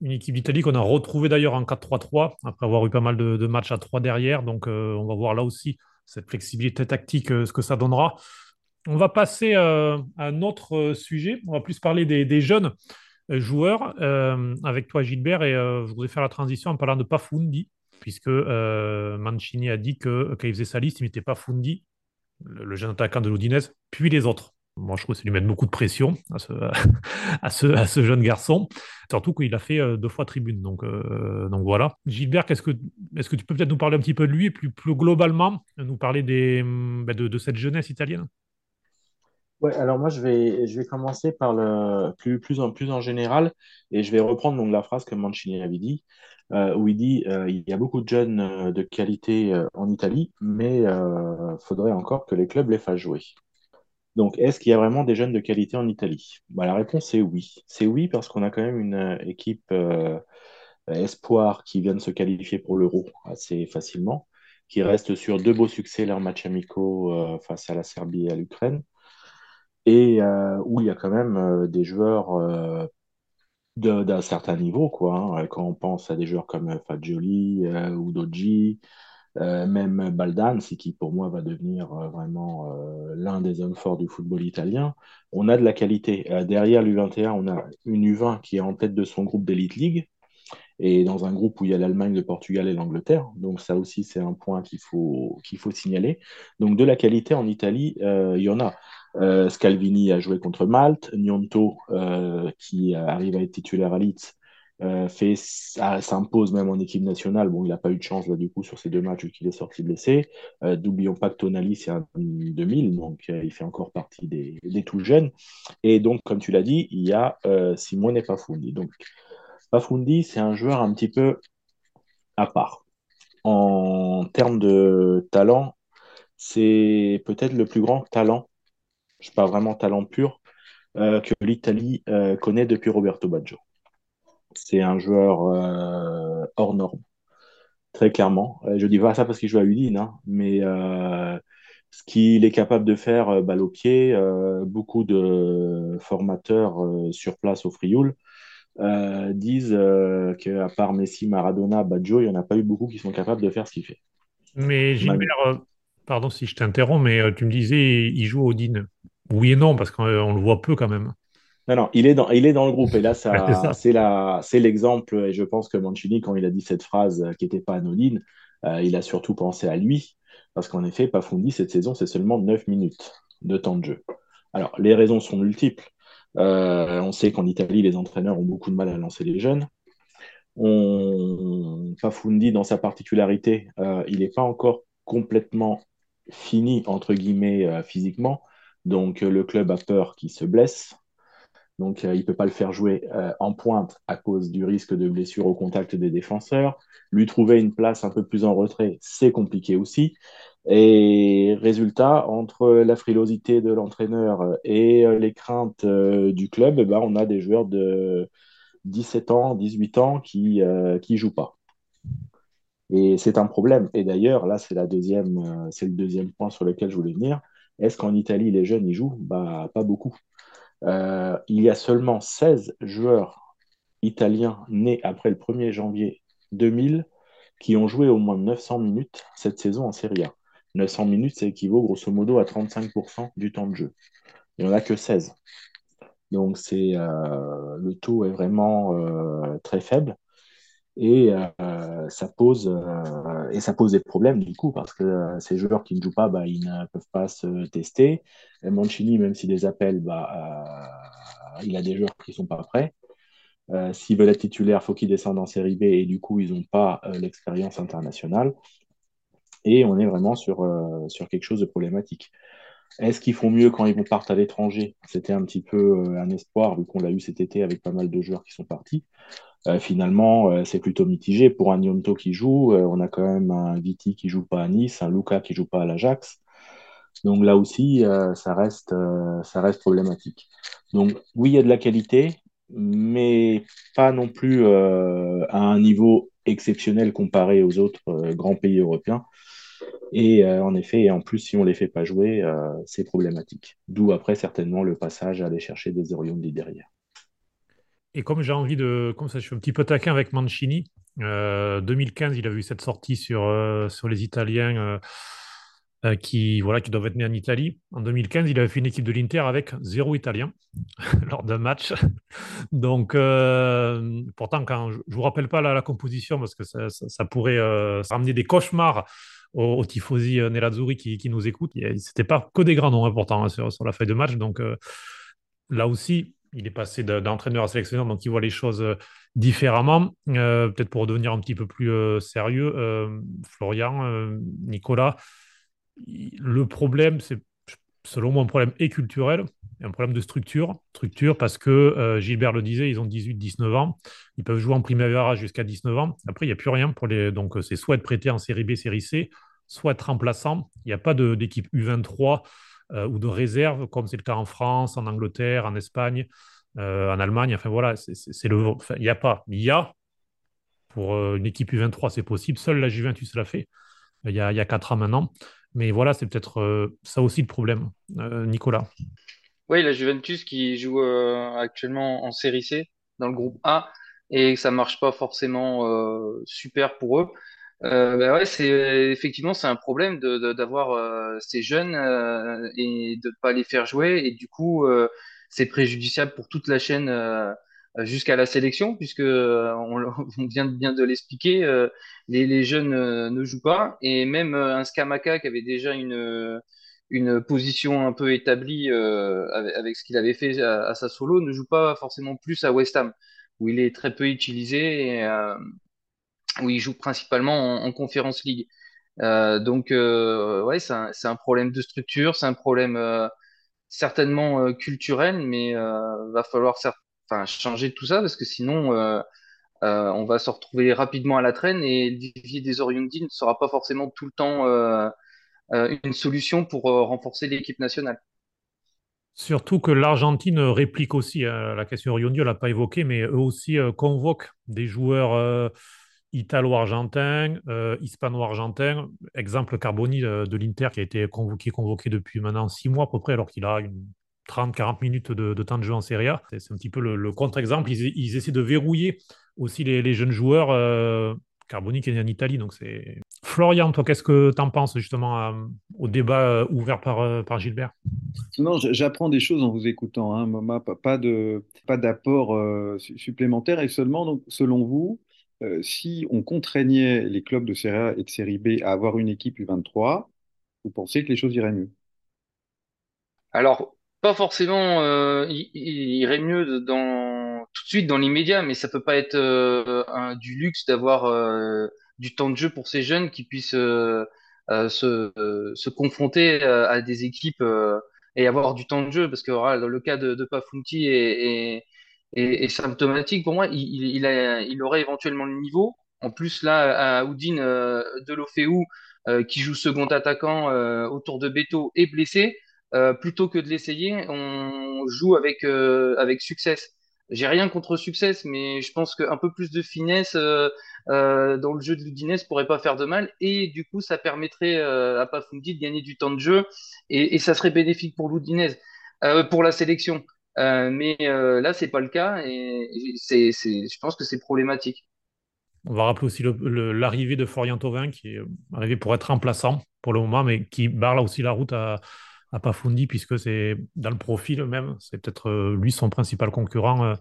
Une équipe d'Italie qu'on a retrouvée d'ailleurs en 4-3-3, après avoir eu pas mal de, matchs à 3 derrière. Donc, euh, on va voir là aussi cette flexibilité tactique, euh, ce que ça donnera. On va passer euh, à un autre euh, sujet. On va plus parler des, jeunes euh, joueurs avec toi, Gilbert. Et je voudrais faire la transition en parlant de Pafundi, puisque Mancini a dit que quand il faisait sa liste, il mettait Pafundi, le, jeune attaquant de l'Udinese, puis les autres. Moi, je trouve que ça lui met beaucoup de pression à ce, jeune garçon, surtout qu'il a fait deux fois tribune. Donc, voilà. Gilbert, est-ce que, tu peux peut-être nous parler un petit peu de lui et plus, globalement nous parler bah, de, cette jeunesse italienne? Alors moi je vais, commencer par le plus, plus, en, plus en général et je vais reprendre donc la phrase que Mancini avait dit, euh, où il dit euh, il y a beaucoup de jeunes euh, de qualité en Italie, mais il faudrait encore que les clubs les fassent jouer. Donc est-ce qu'il y a vraiment des jeunes de qualité en Italie? Bah, La réponse est oui. C'est oui parce qu'on a quand même une équipe espoir qui vient de se qualifier pour l'Euro assez facilement, qui reste sur deux beaux succès leurs matchs amicaux face à la Serbie et à l'Ukraine et euh, où il y a quand même euh, des joueurs euh, d'un certain niveau, quoi. Hein. Quand on pense à des joueurs comme Fagioli ou Doggi, même Baldanzi, qui pour moi va devenir vraiment l'un des hommes forts du football italien, on a de la qualité. derrière l'U21, on a une U20 qui est en tête de son groupe d'Elite League, et dans un groupe où il y a l'Allemagne, le Portugal et l'Angleterre. Donc ça aussi, c'est un point qu'il faut, qu'il faut signaler. Donc de la qualité en Italie, il y en a. Euh, Scalvini a joué contre Malte. Gnonto, euh, qui arrive à être titulaire à Leeds, euh, s'impose même en équipe nationale. Bon, il n'a pas eu de chance là du coup sur ces deux matchs vu qu'il est sorti blessé. N'oublions pas que Tonali c'est un 2000, donc il fait encore partie des, des, tout jeunes. Et donc, comme tu l'as dit, il y a Simone Pafundi. Donc, Pafundi, c'est un joueur un petit peu à part. En termes de talent, c'est peut-être le plus grand talent je parle vraiment talent pur, euh, que l'Italie euh, connaît depuis Roberto Baggio. C'est un joueur euh, hors norme, très clairement. je dis pas ça parce qu'il joue à Udine, hein, mais ce qu'il est capable de faire balle au pied, beaucoup de formateurs sur place au Frioul disent qu'à part Messi, Maradona, Baggio, il n'y en a pas eu beaucoup qui sont capables de faire ce qu'il fait. Mais Gilbert, pardon si je t'interromps, mais tu me disais il joue au DIN. Oui et non, parce qu'on le voit peu quand même. Non, non, il est dans, il est dans le groupe. Et là, ça, c'est, c'est l'exemple. Et je pense que Mancini, quand il a dit cette phrase qui n'était pas anodine, euh, il a surtout pensé à lui. Parce qu'en effet, Pafundi, cette saison, c'est seulement 9 minutes de temps de jeu. Alors, les raisons sont multiples. Euh, on sait qu'en Italie, les entraîneurs ont beaucoup de mal à lancer les jeunes. On... Pafundi, dans sa particularité, euh, il n'est pas encore complètement fini, entre guillemets, physiquement. Donc euh, le club a peur qu'il se blesse. Donc, il ne peut pas le faire jouer en pointe à cause du risque de blessure au contact des défenseurs. Lui trouver une place un peu plus en retrait, c'est compliqué aussi. Et résultat, entre la frilosité de l'entraîneur et les craintes du club, eh ben, on a des joueurs de 17 ans, 18 ans qui ne jouent pas. Et c'est un problème. Et d'ailleurs, là, c'est euh, c'est le deuxième point sur lequel je voulais venir. Est-ce qu'en Italie, les jeunes y jouent? Bah, Pas beaucoup. Euh, il y a seulement 16 joueurs italiens nés après le 1er janvier 2000 qui ont joué au moins 900 minutes cette saison en Serie A. 900 minutes, ça équivaut grosso modo à 35% du temps de jeu. Il n'y en a que 16. Donc euh, le taux est vraiment très faible. Et, euh, ça pose, euh, et ça pose des problèmes du coup, parce que euh, ces joueurs qui ne jouent pas, bah, ils ne peuvent pas se tester. Et Mancini, même s'il les appelle, bah, il a des joueurs qui ne sont pas prêts. S'ils veulent être titulaires, faut qu'ils descendent en série B et du coup, ils n'ont pas l'expérience internationale. Et on est vraiment sur, sur quelque chose de problématique. Est-ce qu'ils font mieux quand ils vont partir à l'étranger? C'était un petit peu un espoir, vu qu'on l'a eu cet été avec pas mal de joueurs qui sont partis. Euh, finalement, euh, c'est plutôt mitigé. Pour un qui joue, euh, on a quand même un Viti qui joue pas à Nice, un Luca qui joue pas à l'Ajax. Donc là aussi, ça reste problématique. Donc oui, il y a de la qualité, mais pas non plus à un niveau exceptionnel comparé aux autres grands pays européens. Et en effet, et en plus, si on ne les fait pas jouer, c'est problématique. D'où après certainement le passage à aller chercher des Oriondi derrière. Et comme j'ai envie de. Comme ça, je suis un petit peu taquin avec Mancini. 2015, euh, il a vu cette sortie sur, euh, sur les Italiens euh, qui, voilà, qui doivent être nés en Italie. En 2015, il avait fait une équipe de l'Inter avec zéro Italien lors d'un match. Donc, pourtant, quand je ne vous rappelle pas la, composition parce que ça, ça, pourrait ramener des cauchemars aux, tifosi nerazzurri qui, qui, nous écoutent. Ce n'était pas que des grands noms importants hein, sur, la feuille de match. Donc, là aussi, il est passé d'entraîneur à sélectionneur, donc il voit les choses euh, différemment. Euh, peut-être pour devenir un petit peu plus euh, sérieux, Florian, Nicolas, le problème, c'est selon moi un problème et culturel, un problème de structure. Structure parce que Gilbert le disait, ils ont 18-19 ans, ils peuvent jouer en Primavera jusqu'à 19 ans. Après, il n'y a plus rien pour les. Donc, c'est soit être prêté en série B, série C, soit être remplaçant. Il n'y a pas d'équipe U23 euh, ou de réserve, comme c'est le cas en France, en Angleterre, en Espagne, euh, en Allemagne. Enfin voilà, il n'y a pas. Il y a pour euh, une équipe U23, c'est possible. Seule la Juventus l'a fait il y, a, il y a 4 ans maintenant. Mais voilà, c'est peut-être ça aussi le problème. Nicolas. Oui, la Juventus qui joue actuellement en série C dans le groupe A et ça marche pas forcément super pour eux. Euh, bah ouais, c'est effectivement c'est un problème de d'avoir euh, ces jeunes euh, et de pas les faire jouer et du coup euh, c'est préjudiciable pour toute la chaîne jusqu'à la sélection puisque on, on, vient bien de l'expliquer les, les jeunes ne jouent pas et même un Skamaka qui avait déjà une une position un peu établie avec, avec, ce qu'il avait fait à, à solo ne joue pas forcément plus à West Ham où il est très peu utilisé et, où il joue principalement en, en Conference League. Euh, donc, euh, ouais, c'est un, problème de structure, c'est un problème euh, certainement euh, culturel, mais euh, va falloir changer tout ça parce que sinon, euh, on va se retrouver rapidement à la traîne et Didier Desoriondi ne sera pas forcément tout le temps une solution pour renforcer l'équipe nationale. Surtout que l'Argentine réplique aussi, la question Oriondi, on l'a pas évoqué, mais eux aussi convoquent des joueurs italo-argentin, euh, hispano-argentin. Exemple Carboni euh, de, l'Inter qui a été convoqué, convoqué depuis maintenant six mois à peu près, alors qu'il a une 30-40 minutes de, temps de jeu en Serie A. C'est un petit peu le, contre-exemple. Ils, essaient de verrouiller aussi les, jeunes joueurs. Euh, Carboni qui est né en Italie, donc c'est. Florian, toi, qu'est-ce que tu en penses justement au débat ouvert par, par Gilbert? Non, j'apprends des choses en vous écoutant. Hein, pas de pas d'apport supplémentaire et seulement donc selon vous, euh, si on contraignait les clubs de Série A et de Série B à avoir une équipe U23, vous pensez que les choses iraient mieux? Alors, pas forcément, euh, il, irait mieux dans, tout de suite dans l'immédiat, mais ça peut pas être euh, un, du luxe d'avoir du temps de jeu pour ces jeunes qui puissent se, se confronter à des équipes et avoir du temps de jeu, parce que le cas de, de Pafunti est, symptomatique. Pour moi, il, il, aurait éventuellement le niveau. En plus, là, à Oudine, euh, Delofeu, euh, qui joue second attaquant euh, autour de Beto, est blessé. Euh, plutôt que de l'essayer, on joue avec, euh, avec succès. J'ai rien contre succès, mais je pense qu'un peu plus de finesse euh, euh, dans le jeu de l'Udinese pourrait pas faire de mal. Et du coup, ça permettrait euh, à Pafundi de gagner du temps de jeu et, ça serait bénéfique pour l'Udinese, euh, pour la sélection. Mais là, c'est pas le cas et je pense que c'est problématique. On va rappeler aussi l'arrivée de Florian Thauvin, qui est arrivé pour être remplaçant pour le moment, mais qui barre là aussi la route à, à Pafundi, puisque c'est dans le profil même, c'est peut-être euh, lui son principal concurrent. Euh,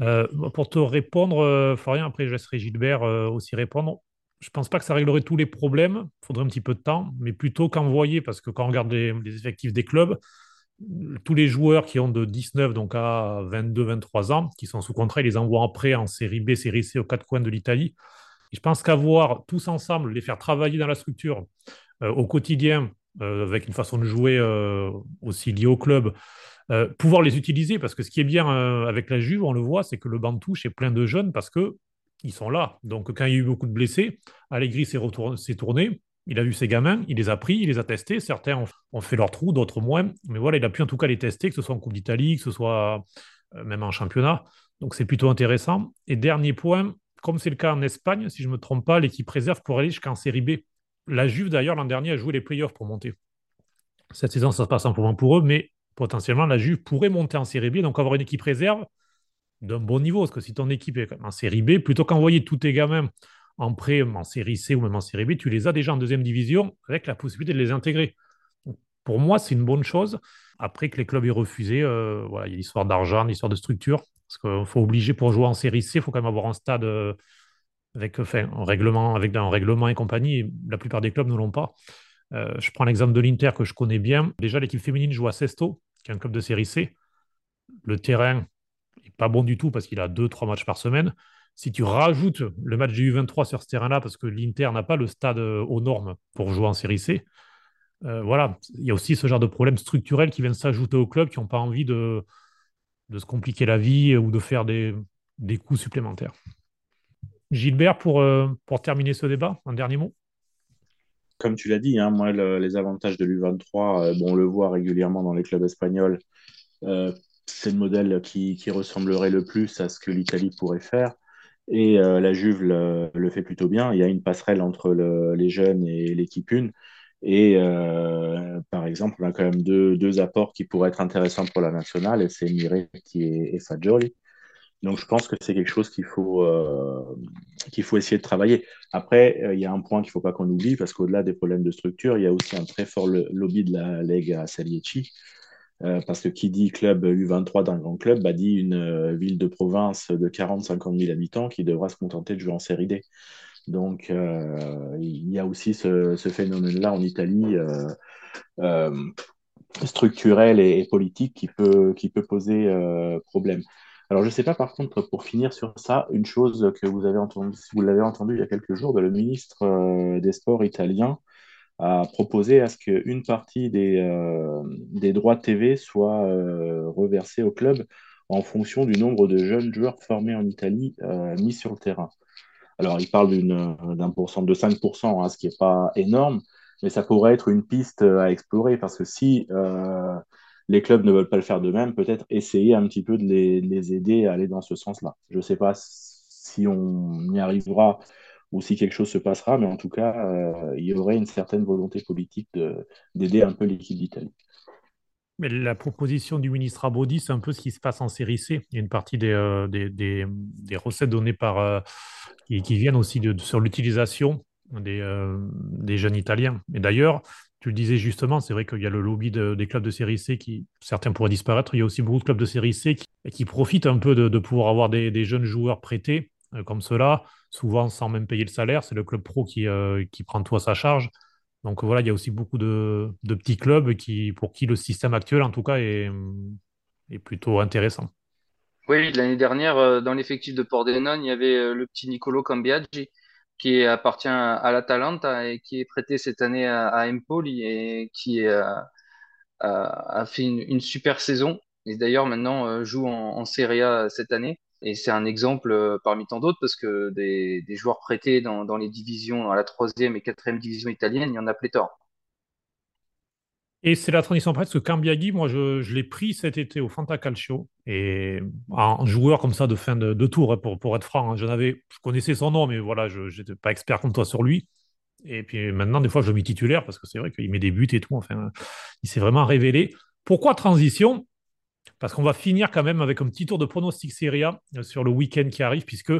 euh, pour te répondre, Florian, après je laisserai Gilbert aussi répondre. Je ne pense pas que ça réglerait tous les problèmes, il faudrait un petit peu de temps, mais plutôt qu'envoyer, parce que quand on regarde les, effectifs des clubs, tous les joueurs qui ont de 19 donc à 22, 23 ans, qui sont sous contrat, ils les envoient après en série B, série C aux quatre coins de l'Italie. Je pense qu'avoir tous ensemble, les faire travailler dans la structure au quotidien, avec une façon de jouer euh, aussi liée au club, euh, pouvoir les utiliser, parce que ce qui est bien euh, avec la Juve, on le voit, c'est que le banc touche est plein de jeunes parce que ils sont là. Donc quand il y a eu beaucoup de blessés, Allegri s'est tourné, il a vu ses gamins, il les a pris, il les a testés. Certains ont, fait leur trou, d'autres moins. Mais voilà, il a pu en tout cas les tester, que ce soit en Coupe d'Italie, que ce soit euh, même en championnat. Donc c'est plutôt intéressant. Et dernier point, comme c'est le cas en Espagne, si je ne me trompe pas, l'équipe réserve pour aller jusqu'en série B. La Juve, d'ailleurs, l'an dernier, a joué les playoffs pour monter. Cette saison, ça se passe moins pour eux, mais potentiellement, la Juve pourrait monter en série B, donc avoir une équipe réserve d'un bon niveau. Parce que si ton équipe est en série B, plutôt qu'envoyer tous tes gamins en prêt, en série C ou même en série B, tu les as déjà en deuxième division avec la possibilité de les intégrer. Pour moi, c'est une bonne chose. Après que les clubs aient refusé, euh, il y a l'histoire d'argent, l'histoire de structure. Parce qu'il faut obliger pour jouer en série C, il faut quand même avoir un stade euh, avec enfin, un règlement, avec règlement et compagnie. La plupart des clubs ne l'ont pas. Euh, je prends l'exemple de l'Inter que je connais bien. Déjà, l'équipe féminine joue à Sesto, qui est un club de série C. Le terrain n'est pas bon du tout parce qu'il a deux, trois matchs par semaine. Si tu rajoutes le match du U23 sur ce terrain-là, parce que l'Inter n'a pas le stade aux normes pour jouer en série C, euh, voilà, il y a aussi ce genre de problèmes structurels qui viennent s'ajouter aux clubs qui n'ont pas envie de, se compliquer la vie ou de faire des coûts supplémentaires. Gilbert, pour, euh, pour terminer ce débat, un dernier mot? Comme tu l'as dit, hein, moi, le, les avantages de l'U23, euh, bon, on le voit régulièrement dans les clubs espagnols. Euh, c'est le modèle qui, qui, ressemblerait le plus à ce que l'Italie pourrait faire. Et la Juve le, fait plutôt bien. Il y a une passerelle entre le, les jeunes et l'équipe une. Et par exemple, on a quand même deux, deux, apports qui pourraient être intéressants pour la nationale, et c'est Miretti et, et Fagioli. Donc, je pense que c'est quelque chose qu'il faut, euh, faut essayer de travailler. Après, euh, il y a un point qu'il ne faut pas qu'on oublie, parce qu'au-delà des problèmes de structure, il y a aussi un très fort lobby de la Lega Salieci. Euh, parce que qui dit club U23 d'un grand club, bah, dit une ville de province de 40-50 000 habitants qui devra se contenter de jouer en série D. Donc, il y a aussi ce, phénomène-là en Italie structurel et, politique qui peut poser problème. Alors, je ne sais pas, par contre, pour finir sur ça, une chose que vous avez entendu, vous l'avez entendu il y a quelques jours, le ministre euh, des Sports italien a proposé à ce qu'une partie des, euh, des droits TV soit euh, reversée au club en fonction du nombre de jeunes joueurs formés en Italie mis sur le terrain. Alors, il parle d'un pourcent de 5%, hein, ce qui n'est pas énorme, mais ça pourrait être une piste à explorer parce que si les clubs ne veulent pas le faire d'eux-mêmes, peut-être essayer un petit peu de les, de aider à aller dans ce sens-là. Je ne sais pas si on y arrivera ou si quelque chose se passera, mais en tout cas, euh, il y aurait une certaine volonté politique d'aider un peu l'équipe d'Italie. Mais la proposition du ministre Abodi, c'est un peu ce qui se passe en série C. Il y a une partie des, euh, recettes données par, euh, qui, viennent aussi de, de, sur l'utilisation des, des jeunes Italiens. Et d'ailleurs, tu le disais justement, c'est vrai qu'il y a le lobby de, des clubs de série C qui, certains pourraient disparaître. Il y a aussi beaucoup de clubs de série C qui, profitent un peu de, pouvoir avoir des, jeunes joueurs prêtés euh, comme cela, souvent sans même payer le salaire. C'est le club pro qui, euh, qui prend tout à sa charge. Donc voilà, il y a aussi beaucoup de, de, petits clubs qui, pour qui le système actuel, en tout cas, est, est plutôt intéressant. Oui, l'année dernière, euh, dans l'effectif de Pordenone, il y avait le petit Nicolo Cambiaggi qui appartient à l'Atalanta et qui est prêté cette année à, Empoli et qui est, a, fait une, super saison. Et d'ailleurs, maintenant, joue en, Serie A cette année. Et c'est un exemple parmi tant d'autres parce que des, des joueurs prêtés dans, dans, les divisions, à la troisième et quatrième division italienne, il y en a pléthore. Et c'est la transition presque que Cambiaghi, moi, je, l'ai pris cet été au Fanta Calcio. Et un joueur comme ça de fin de, de tour, hein, pour, pour être franc, hein, je, je connaissais son nom, mais voilà, je n'étais pas expert comme toi sur lui. Et puis maintenant, des fois, je le mets titulaire parce que c'est vrai qu'il met des buts et tout. Enfin, il s'est vraiment révélé. Pourquoi transition? Parce qu'on va finir quand même avec un petit tour de pronostic Serie A euh, sur le week-end qui arrive, puisque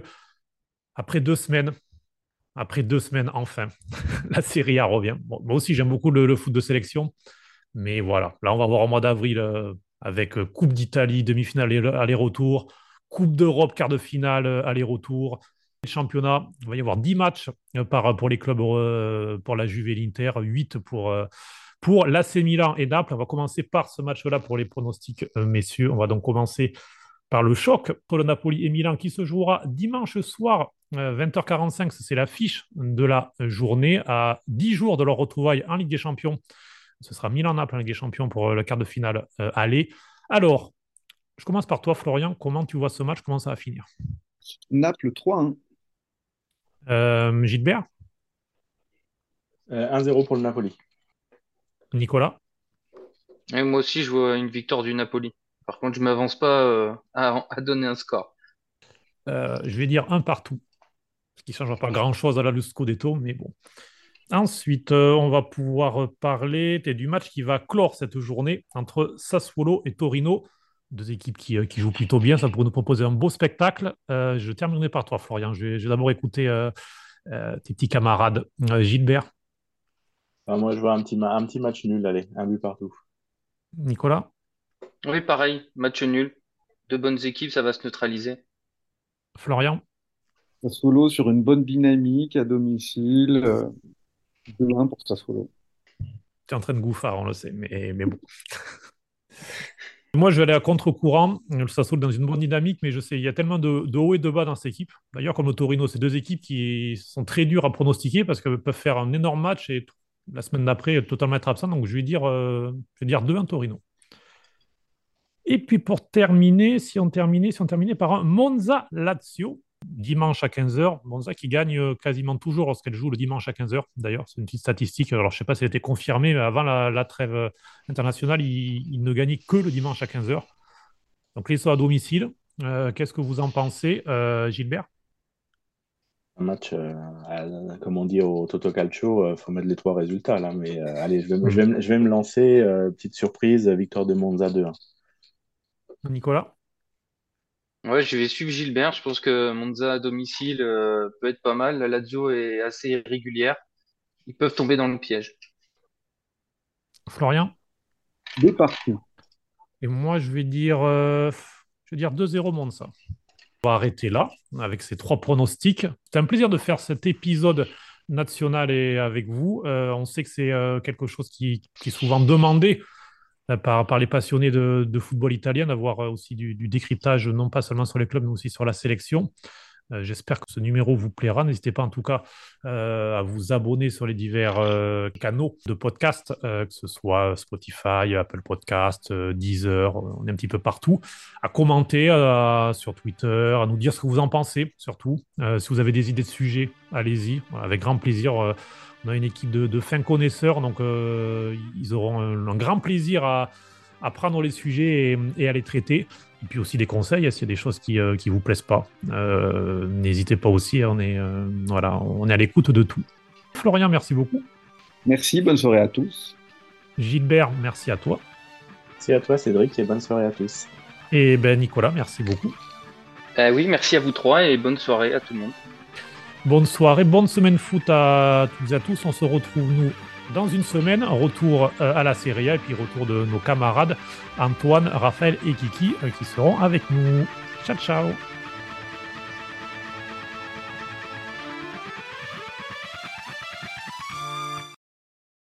après deux semaines, après deux semaines, enfin, la Serie A revient. moi aussi, j'aime beaucoup le, foot de sélection. Mais voilà, là, on va voir au mois d'avril euh, avec euh, Coupe d'Italie, demi-finale aller-retour, Coupe d'Europe, quart de finale aller-retour. Championnat, il va y avoir 10 matchs euh, par, pour les clubs pour la Juve et l'Inter, 8 pour, pour l'AC Milan et Naples. On va commencer par ce match-là pour les pronostics, messieurs. On va donc commencer par le choc pour le Napoli et Milan qui se jouera dimanche soir, 20h45. C'est l'affiche de la journée à 10 jours de leur retrouvaille en Ligue des Champions ce sera Milan-Naples en Ligue des Champions pour euh, le quart de finale euh, aller. Alors, je commence par toi, Florian. Comment tu vois ce match? Comment ça va finir? Naples 3-1. Euh, Gilbert? 1-0 pour le Napoli. Nicolas? Moi aussi, je vois une victoire du Napoli. Par contre, je ne m'avance pas à, donner un score. je vais dire un partout. Ce qui ne change pas grand-chose à la Lusco des taux, mais bon. Ensuite, euh, on va pouvoir parler du match qui va clore cette journée entre Sassuolo et Torino. Deux équipes qui, euh, jouent plutôt bien. Ça pourrait nous proposer un beau spectacle. Euh, je terminerai par toi, Florian. Je vais, d'abord écouter tes petits camarades. Gilbert Moi, je vois un petit, un petit match nul. Allez, un but partout. Nicolas Oui, pareil. Match nul. Deux bonnes équipes, ça va se neutraliser. Florian Sassuolo sur une bonne dynamique à domicile. 2-1 pour Sassuolo. Tu es en train de gouffard, on le sait, mais, bon. Moi, je vais aller à contre-courant. Le Sassuolo dans une bonne dynamique, mais je sais, il y a tellement de, hauts et de bas dans cette équipe. D'ailleurs, comme le Torino, c'est deux équipes qui sont très dures à pronostiquer parce qu'elles peuvent faire un énorme match et la semaine d'après totalement être absent. Donc, je vais dire, euh, je vais dire 2-1 Torino. Et puis pour terminer, si on terminait, si on terminait par un Monza Lazio, dimanche à 15h. Monza qui gagne euh, quasiment toujours lorsqu'elle joue le dimanche à 15h. D'ailleurs, c'est une petite statistique. Alors, je ne sais pas si elle a été confirmée, mais avant la, trêve euh, internationale, il, ne gagnait que le dimanche à 15h. Donc, les sont à domicile. Euh, qu'est-ce que vous en pensez, Gilbert? Un match, comme on dit au Toto Calcio, il faut mettre les trois résultats là. Mais allez, je vais, je vais, me lancer. petite surprise, victoire de Monza 2-1. Nicolas? Ouais, je vais suivre Gilbert. Je pense que Monza à domicile euh, peut être pas mal. La Lazio est assez irrégulière. Ils peuvent tomber dans le piège. Florian? Deux partout. Et moi, je vais dire, euh, je vais dire 2-0 Monza. On va arrêter là avec ces trois pronostics. C'est un plaisir de faire cet épisode national et avec vous. Euh, on sait que c'est quelque chose qui, qui, est souvent demandé euh, par, les passionnés de, football italien, d'avoir euh, aussi du, décryptage, non pas seulement sur les clubs, mais aussi sur la sélection. Euh, j'espère que ce numéro vous plaira. N'hésitez pas en tout cas à vous abonner sur les divers canaux de podcast, que ce soit Spotify, Apple Podcast, Deezer, on est un petit peu partout. À commenter sur Twitter, à nous dire ce que vous en pensez surtout. si vous avez des idées de sujets, allez-y, avec grand plaisir. On a une équipe de, fins connaisseurs, donc euh, ils auront un, grand plaisir à, prendre les sujets et, à les traiter. Et puis aussi des conseils, s'il y a des choses qui ne euh, vous plaisent pas. Euh, n'hésitez pas aussi, on est, voilà, on est à l'écoute de tout. Florian, merci beaucoup. Merci, bonne soirée à tous. Gilbert, merci à toi. Merci à toi, Cédric, et bonne soirée à tous. Et ben Nicolas, merci beaucoup. oui, merci à vous trois et bonne soirée à tout le monde. Bonne soirée, bonne semaine foot à toutes et à tous. On se retrouve, nous, dans une semaine. Retour euh, à la Serie A et puis retour de nos camarades Antoine, Raphaël et Kiki euh, qui seront avec nous. Ciao, ciao